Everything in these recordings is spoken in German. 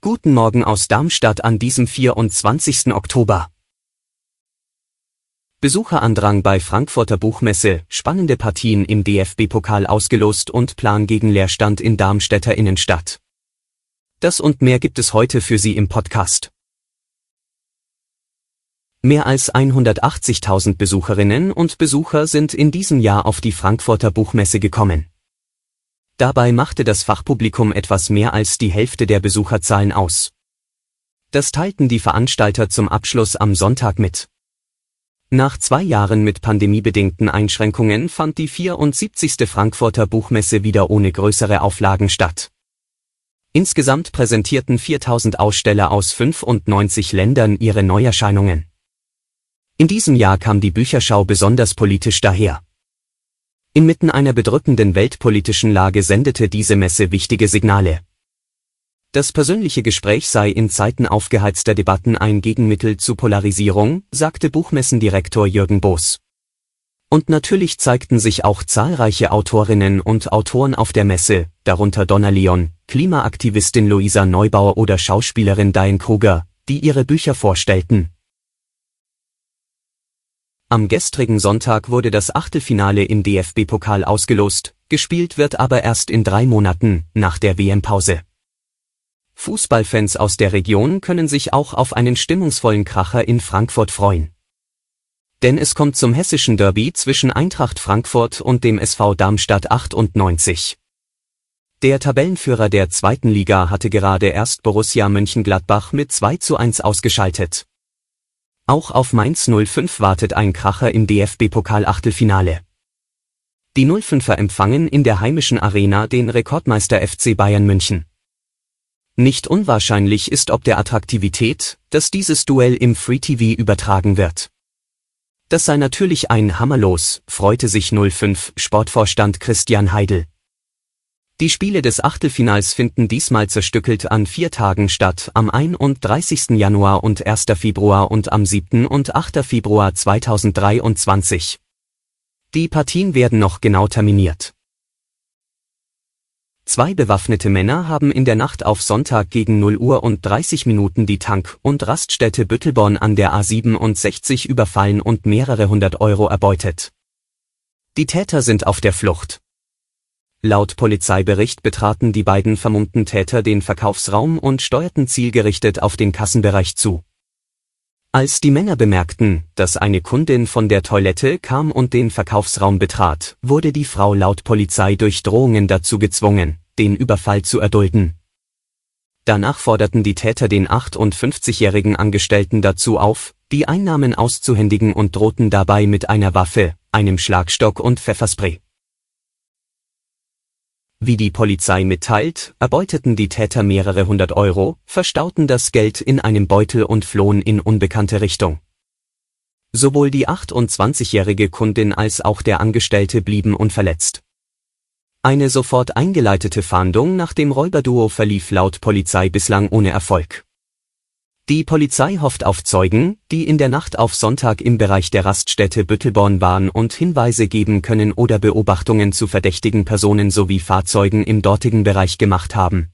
Guten Morgen aus Darmstadt an diesem 24. Oktober. Besucherandrang bei Frankfurter Buchmesse, spannende Partien im DFB-Pokal ausgelost und Plan gegen Leerstand in Darmstädter Innenstadt. Das und mehr gibt es heute für Sie im Podcast. Mehr als 180.000 Besucherinnen und Besucher sind in diesem Jahr auf die Frankfurter Buchmesse gekommen. Dabei machte das Fachpublikum etwas mehr als die Hälfte der Besucherzahlen aus. Das teilten die Veranstalter zum Abschluss am Sonntag mit. Nach zwei Jahren mit pandemiebedingten Einschränkungen fand die 74. Frankfurter Buchmesse wieder ohne größere Auflagen statt. Insgesamt präsentierten 4000 Aussteller aus 95 Ländern ihre Neuerscheinungen. In diesem Jahr kam die Bücherschau besonders politisch daher. Inmitten einer bedrückenden weltpolitischen Lage sendete diese Messe wichtige Signale. Das persönliche Gespräch sei in Zeiten aufgeheizter Debatten ein Gegenmittel zu Polarisierung, sagte Buchmessendirektor Jürgen Boos. Und natürlich zeigten sich auch zahlreiche Autorinnen und Autoren auf der Messe, darunter Donna Leon, Klimaaktivistin Luisa Neubauer oder Schauspielerin Diane Kruger, die ihre Bücher vorstellten. Am gestrigen Sonntag wurde das Achtelfinale im DFB-Pokal ausgelost, gespielt wird aber erst in drei Monaten, nach der WM-Pause. Fußballfans aus der Region können sich auch auf einen stimmungsvollen Kracher in Frankfurt freuen. Denn es kommt zum hessischen Derby zwischen Eintracht Frankfurt und dem SV Darmstadt 98. Der Tabellenführer der zweiten Liga hatte gerade erst Borussia Mönchengladbach mit 2 zu 1 ausgeschaltet. Auch auf Mainz 05 wartet ein Kracher im DFB-Pokal-Achtelfinale. Die 05er empfangen in der heimischen Arena den Rekordmeister FC Bayern München. Nicht unwahrscheinlich ist ob der Attraktivität, dass dieses Duell im Free TV übertragen wird. Das sei natürlich ein Hammerlos, freute sich 05 Sportvorstand Christian Heidel. Die Spiele des Achtelfinals finden diesmal zerstückelt an vier Tagen statt, am 31. Januar und 1. Februar und am 7. und 8. Februar 2023. Die Partien werden noch genau terminiert. Zwei bewaffnete Männer haben in der Nacht auf Sonntag gegen 0 Uhr und 30 Minuten die Tank- und Raststätte Büttelborn an der A67 überfallen und mehrere hundert Euro erbeutet. Die Täter sind auf der Flucht. Laut Polizeibericht betraten die beiden vermummten Täter den Verkaufsraum und steuerten zielgerichtet auf den Kassenbereich zu. Als die Männer bemerkten, dass eine Kundin von der Toilette kam und den Verkaufsraum betrat, wurde die Frau laut Polizei durch Drohungen dazu gezwungen, den Überfall zu erdulden. Danach forderten die Täter den 58-jährigen Angestellten dazu auf, die Einnahmen auszuhändigen und drohten dabei mit einer Waffe, einem Schlagstock und Pfefferspray. Wie die Polizei mitteilt, erbeuteten die Täter mehrere hundert Euro, verstauten das Geld in einem Beutel und flohen in unbekannte Richtung. Sowohl die 28-jährige Kundin als auch der Angestellte blieben unverletzt. Eine sofort eingeleitete Fahndung nach dem Räuberduo verlief laut Polizei bislang ohne Erfolg. Die Polizei hofft auf Zeugen, die in der Nacht auf Sonntag im Bereich der Raststätte Büttelborn waren und Hinweise geben können oder Beobachtungen zu verdächtigen Personen sowie Fahrzeugen im dortigen Bereich gemacht haben.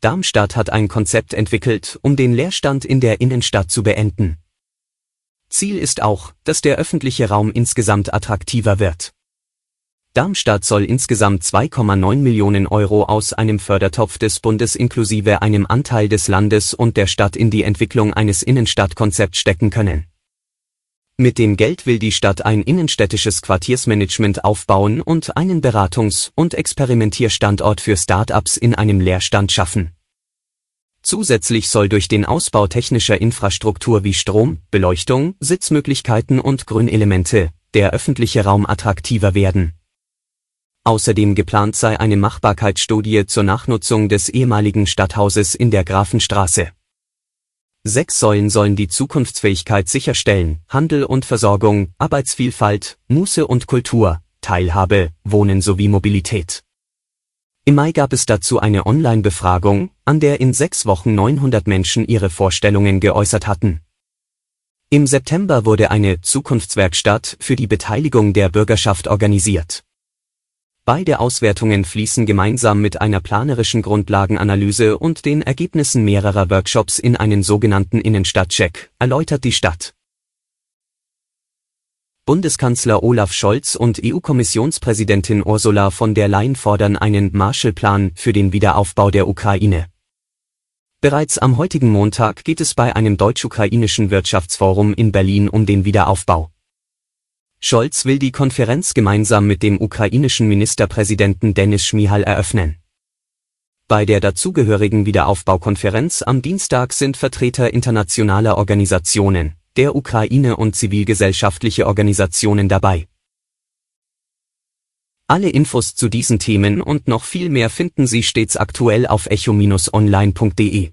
Darmstadt hat ein Konzept entwickelt, um den Leerstand in der Innenstadt zu beenden. Ziel ist auch, dass der öffentliche Raum insgesamt attraktiver wird. Darmstadt soll insgesamt 2,9 Millionen Euro aus einem Fördertopf des Bundes inklusive einem Anteil des Landes und der Stadt in die Entwicklung eines Innenstadtkonzepts stecken können. Mit dem Geld will die Stadt ein innenstädtisches Quartiersmanagement aufbauen und einen Beratungs- und Experimentierstandort für Start-ups in einem Leerstand schaffen. Zusätzlich soll durch den Ausbau technischer Infrastruktur wie Strom, Beleuchtung, Sitzmöglichkeiten und Grünelemente der öffentliche Raum attraktiver werden. Außerdem geplant sei eine Machbarkeitsstudie zur Nachnutzung des ehemaligen Stadthauses in der Grafenstraße. Sechs Säulen sollen die Zukunftsfähigkeit sicherstellen, Handel und Versorgung, Arbeitsvielfalt, Muße und Kultur, Teilhabe, Wohnen sowie Mobilität. Im Mai gab es dazu eine Online-Befragung, an der in sechs Wochen 900 Menschen ihre Vorstellungen geäußert hatten. Im September wurde eine Zukunftswerkstatt für die Beteiligung der Bürgerschaft organisiert. Beide Auswertungen fließen gemeinsam mit einer planerischen Grundlagenanalyse und den Ergebnissen mehrerer Workshops in einen sogenannten Innenstadtcheck, erläutert die Stadt. Bundeskanzler Olaf Scholz und EU-Kommissionspräsidentin Ursula von der Leyen fordern einen Marshallplan für den Wiederaufbau der Ukraine. Bereits am heutigen Montag geht es bei einem deutsch-ukrainischen Wirtschaftsforum in Berlin um den Wiederaufbau. Scholz will die Konferenz gemeinsam mit dem ukrainischen Ministerpräsidenten Denis Schmihal eröffnen. Bei der dazugehörigen Wiederaufbaukonferenz am Dienstag sind Vertreter internationaler Organisationen, der Ukraine und zivilgesellschaftliche Organisationen dabei. Alle Infos zu diesen Themen und noch viel mehr finden Sie stets aktuell auf echo-online.de.